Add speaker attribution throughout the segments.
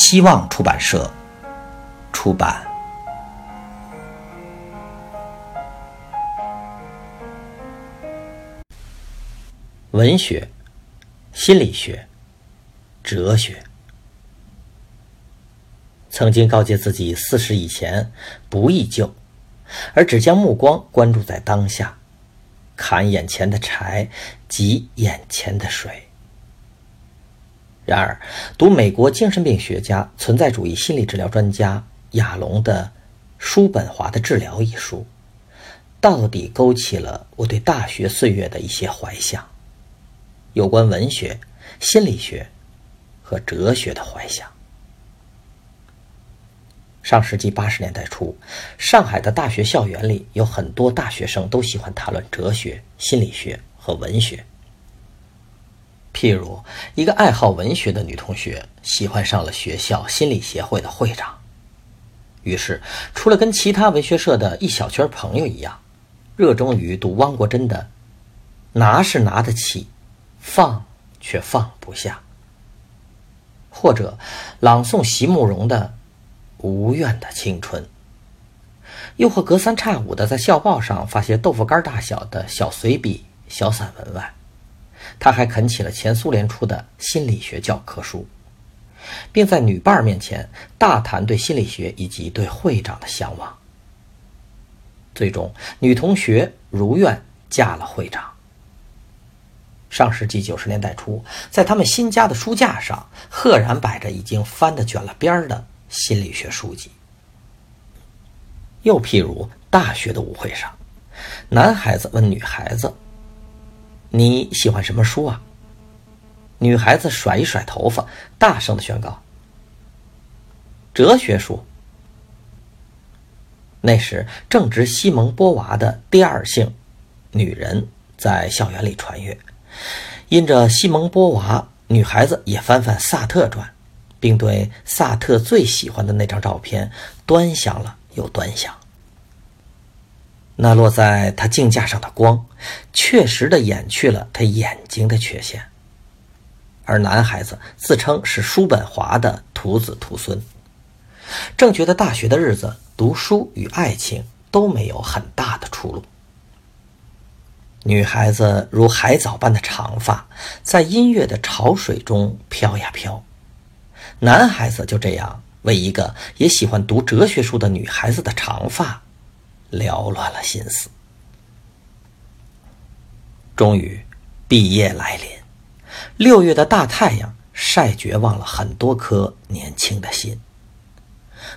Speaker 1: 希望出版社出版。文学、心理学、哲学，曾经告诫自己：四十以前不易救，而只将目光关注在当下，砍眼前的柴，汲眼前的水。然而，读美国精神病学家、存在主义心理治疗专家亚龙的《叔本华的治疗》一书，到底勾起了我对大学岁月的一些怀想，有关文学、心理学和哲学的怀想。上世纪八十年代初，上海的大学校园里有很多大学生都喜欢谈论哲学、心理学和文学。譬如，一个爱好文学的女同学喜欢上了学校心理协会的会长，于是除了跟其他文学社的一小圈朋友一样，热衷于读汪国真的《拿是拿得起，放却放不下》，或者朗诵席慕容的《无怨的青春》，又或隔三差五的在校报上发些豆腐干大小的小随笔、小散文外。他还啃起了前苏联出的心理学教科书，并在女伴面前大谈对心理学以及对会长的向往。最终，女同学如愿嫁了会长。上世纪九十年代初，在他们新家的书架上，赫然摆着已经翻得卷了边儿的心理学书籍。又譬如，大学的舞会上，男孩子问女孩子。你喜欢什么书啊？女孩子甩一甩头发，大声的宣告：“哲学书。”那时正值西蒙波娃的第二性，女人在校园里传阅。因着西蒙波娃，女孩子也翻翻萨特传，并对萨特最喜欢的那张照片端详了又端详。那落在他镜架上的光，确实的掩去了他眼睛的缺陷。而男孩子自称是叔本华的徒子徒孙，正觉得大学的日子，读书与爱情都没有很大的出路。女孩子如海藻般的长发，在音乐的潮水中飘呀飘，男孩子就这样为一个也喜欢读哲学书的女孩子的长发。缭乱了心思。终于，毕业来临，六月的大太阳晒绝望了很多颗年轻的心。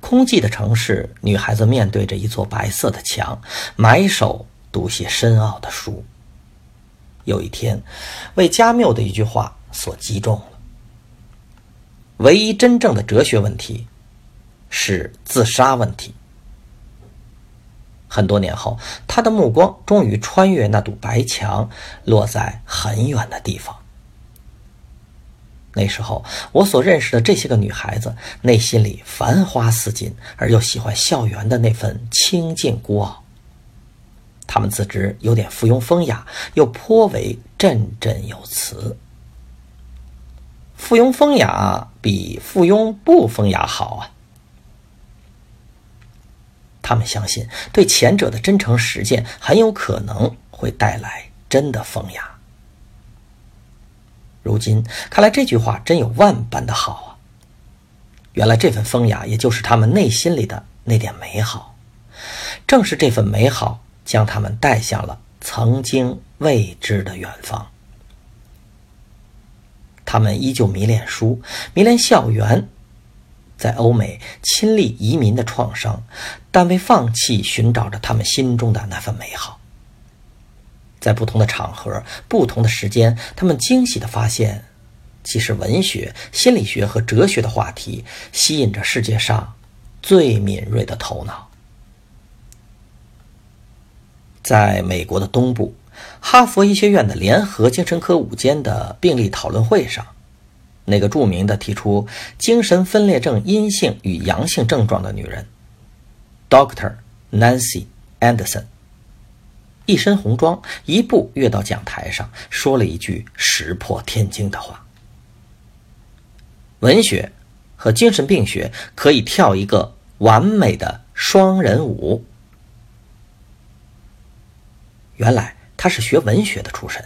Speaker 1: 空寂的城市，女孩子面对着一座白色的墙，埋首读些深奥的书。有一天，为加缪的一句话所击中了：唯一真正的哲学问题，是自杀问题。很多年后，他的目光终于穿越那堵白墙，落在很远的地方。那时候，我所认识的这些个女孩子，内心里繁花似锦，而又喜欢校园的那份清静孤傲。她们自知有点附庸风雅，又颇为振振有词。附庸风雅比附庸不风雅好啊！他们相信，对前者的真诚实践很有可能会带来真的风雅。如今看来，这句话真有万般的好啊！原来这份风雅，也就是他们内心里的那点美好。正是这份美好，将他们带向了曾经未知的远方。他们依旧迷恋书，迷恋校园。在欧美亲历移民的创伤，但未放弃寻找着他们心中的那份美好。在不同的场合、不同的时间，他们惊喜地发现，既是文学、心理学和哲学的话题，吸引着世界上最敏锐的头脑。在美国的东部，哈佛医学院的联合精神科午间的病例讨论会上，那个著名的提出精神分裂症阴性与阳性症状的女人，Doctor Nancy Anderson，一身红装，一步跃到讲台上，说了一句石破天惊的话。文学和精神病学可以跳一个完美的双人舞。原来他是学文学的出身，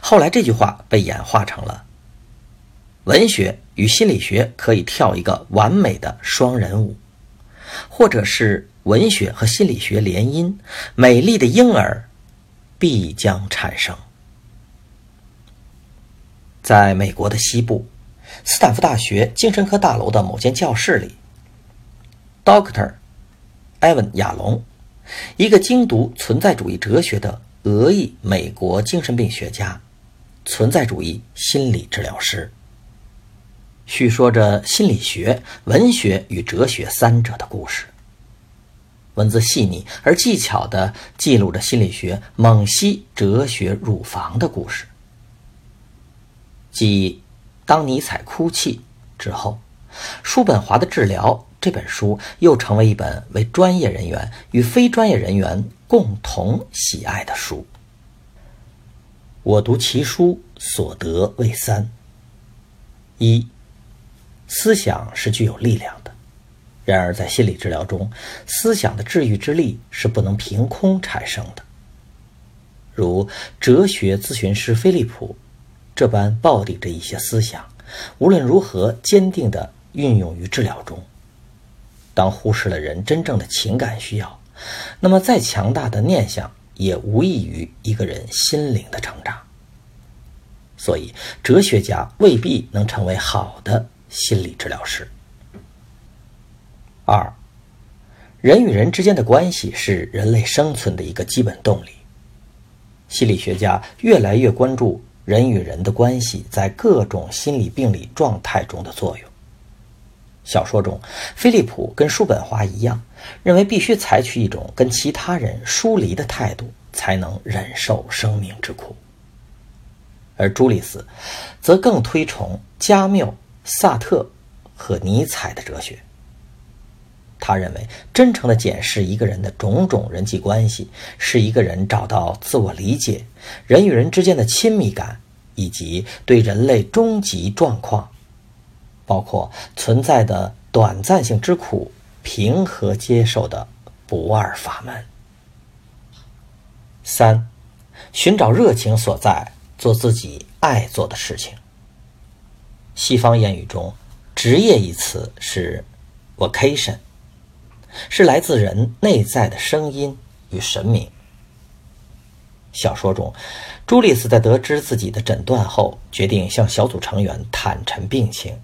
Speaker 1: 后来这句话被演化成了：文学与心理学可以跳一个完美的双人舞，或者是文学和心理学联姻，美丽的婴儿必将产生。在美国的西部。斯坦福大学精神科大楼的某间教室里，Doctor 艾文·亚龙，一个精读存在主义哲学的俄裔美国精神病学家、存在主义心理治疗师，叙说着心理学、文学与哲学三者的故事。文字细腻而技巧地记录着心理学猛吸哲学乳房的故事，即。当尼采哭泣之后，叔本华的《治疗》这本书又成为一本为专业人员与非专业人员共同喜爱的书。我读其书所得为三：一、思想是具有力量的；然而在心理治疗中，思想的治愈之力是不能凭空产生的。如哲学咨询师菲利普。这般抱顶着一些思想，无论如何坚定地运用于治疗中。当忽视了人真正的情感需要，那么再强大的念想也无异于一个人心灵的成长。所以，哲学家未必能成为好的心理治疗师。二，人与人之间的关系是人类生存的一个基本动力。心理学家越来越关注。人与人的关系在各种心理病理状态中的作用。小说中，菲利普跟叔本华一样，认为必须采取一种跟其他人疏离的态度，才能忍受生命之苦。而朱利斯，则更推崇加缪、萨特和尼采的哲学。他认为，真诚的检视一个人的种种人际关系，是一个人找到自我理解、人与人之间的亲密感，以及对人类终极状况，包括存在的短暂性之苦，平和接受的不二法门。三，寻找热情所在，做自己爱做的事情。西方言语中，“职业”一词是 “vocation”。是来自人内在的声音与神明。小说中，朱丽斯在得知自己的诊断后，决定向小组成员坦陈病情，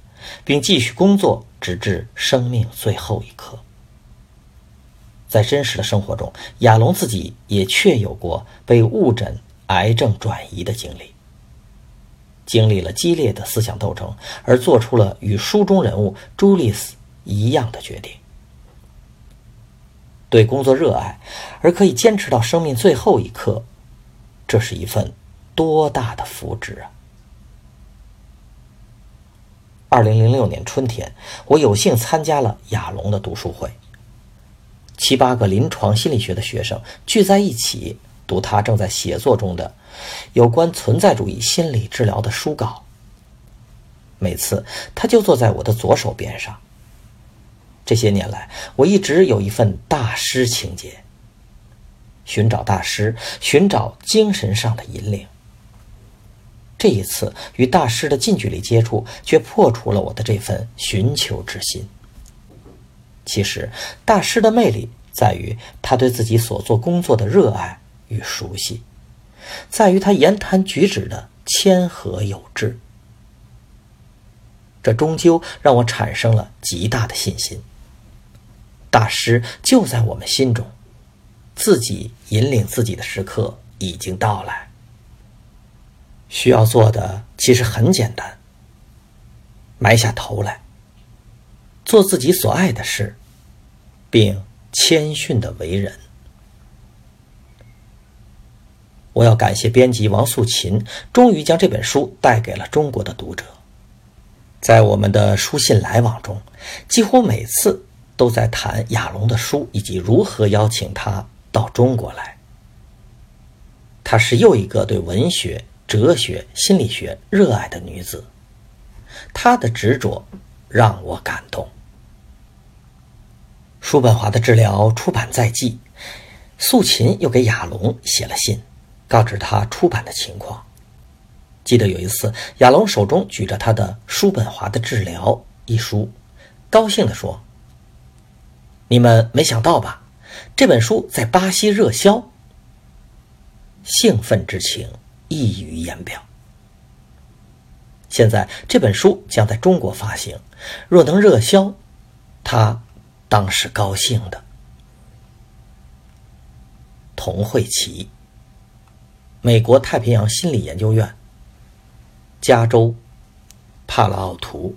Speaker 1: 并继续工作直至生命最后一刻。在真实的生活中，亚龙自己也确有过被误诊癌症转移的经历，经历了激烈的思想斗争，而做出了与书中人物朱丽斯一样的决定。对工作热爱，而可以坚持到生命最后一刻，这是一份多大的福祉啊！二零零六年春天，我有幸参加了亚龙的读书会，七八个临床心理学的学生聚在一起读他正在写作中的有关存在主义心理治疗的书稿。每次，他就坐在我的左手边上。这些年来，我一直有一份大师情结，寻找大师，寻找精神上的引领。这一次与大师的近距离接触，却破除了我的这份寻求之心。其实，大师的魅力在于他对自己所做工作的热爱与熟悉，在于他言谈举止的谦和有致。这终究让我产生了极大的信心。大师就在我们心中，自己引领自己的时刻已经到来。需要做的其实很简单，埋下头来，做自己所爱的事，并谦逊的为人。我要感谢编辑王素琴，终于将这本书带给了中国的读者。在我们的书信来往中，几乎每次都在谈亚龙的书以及如何邀请他到中国来。她是又一个对文学、哲学、心理学热爱的女子，她的执着让我感动。叔本华的治疗出版在即，素琴又给亚龙写了信。告知他出版的情况。记得有一次，亚龙手中举着他的《叔本华的治疗》一书，高兴地说：“你们没想到吧？这本书在巴西热销。”兴奋之情溢于言表。现在这本书将在中国发行，若能热销，他当是高兴的。童慧琪。美国太平洋心理研究院，加州，帕拉奥图。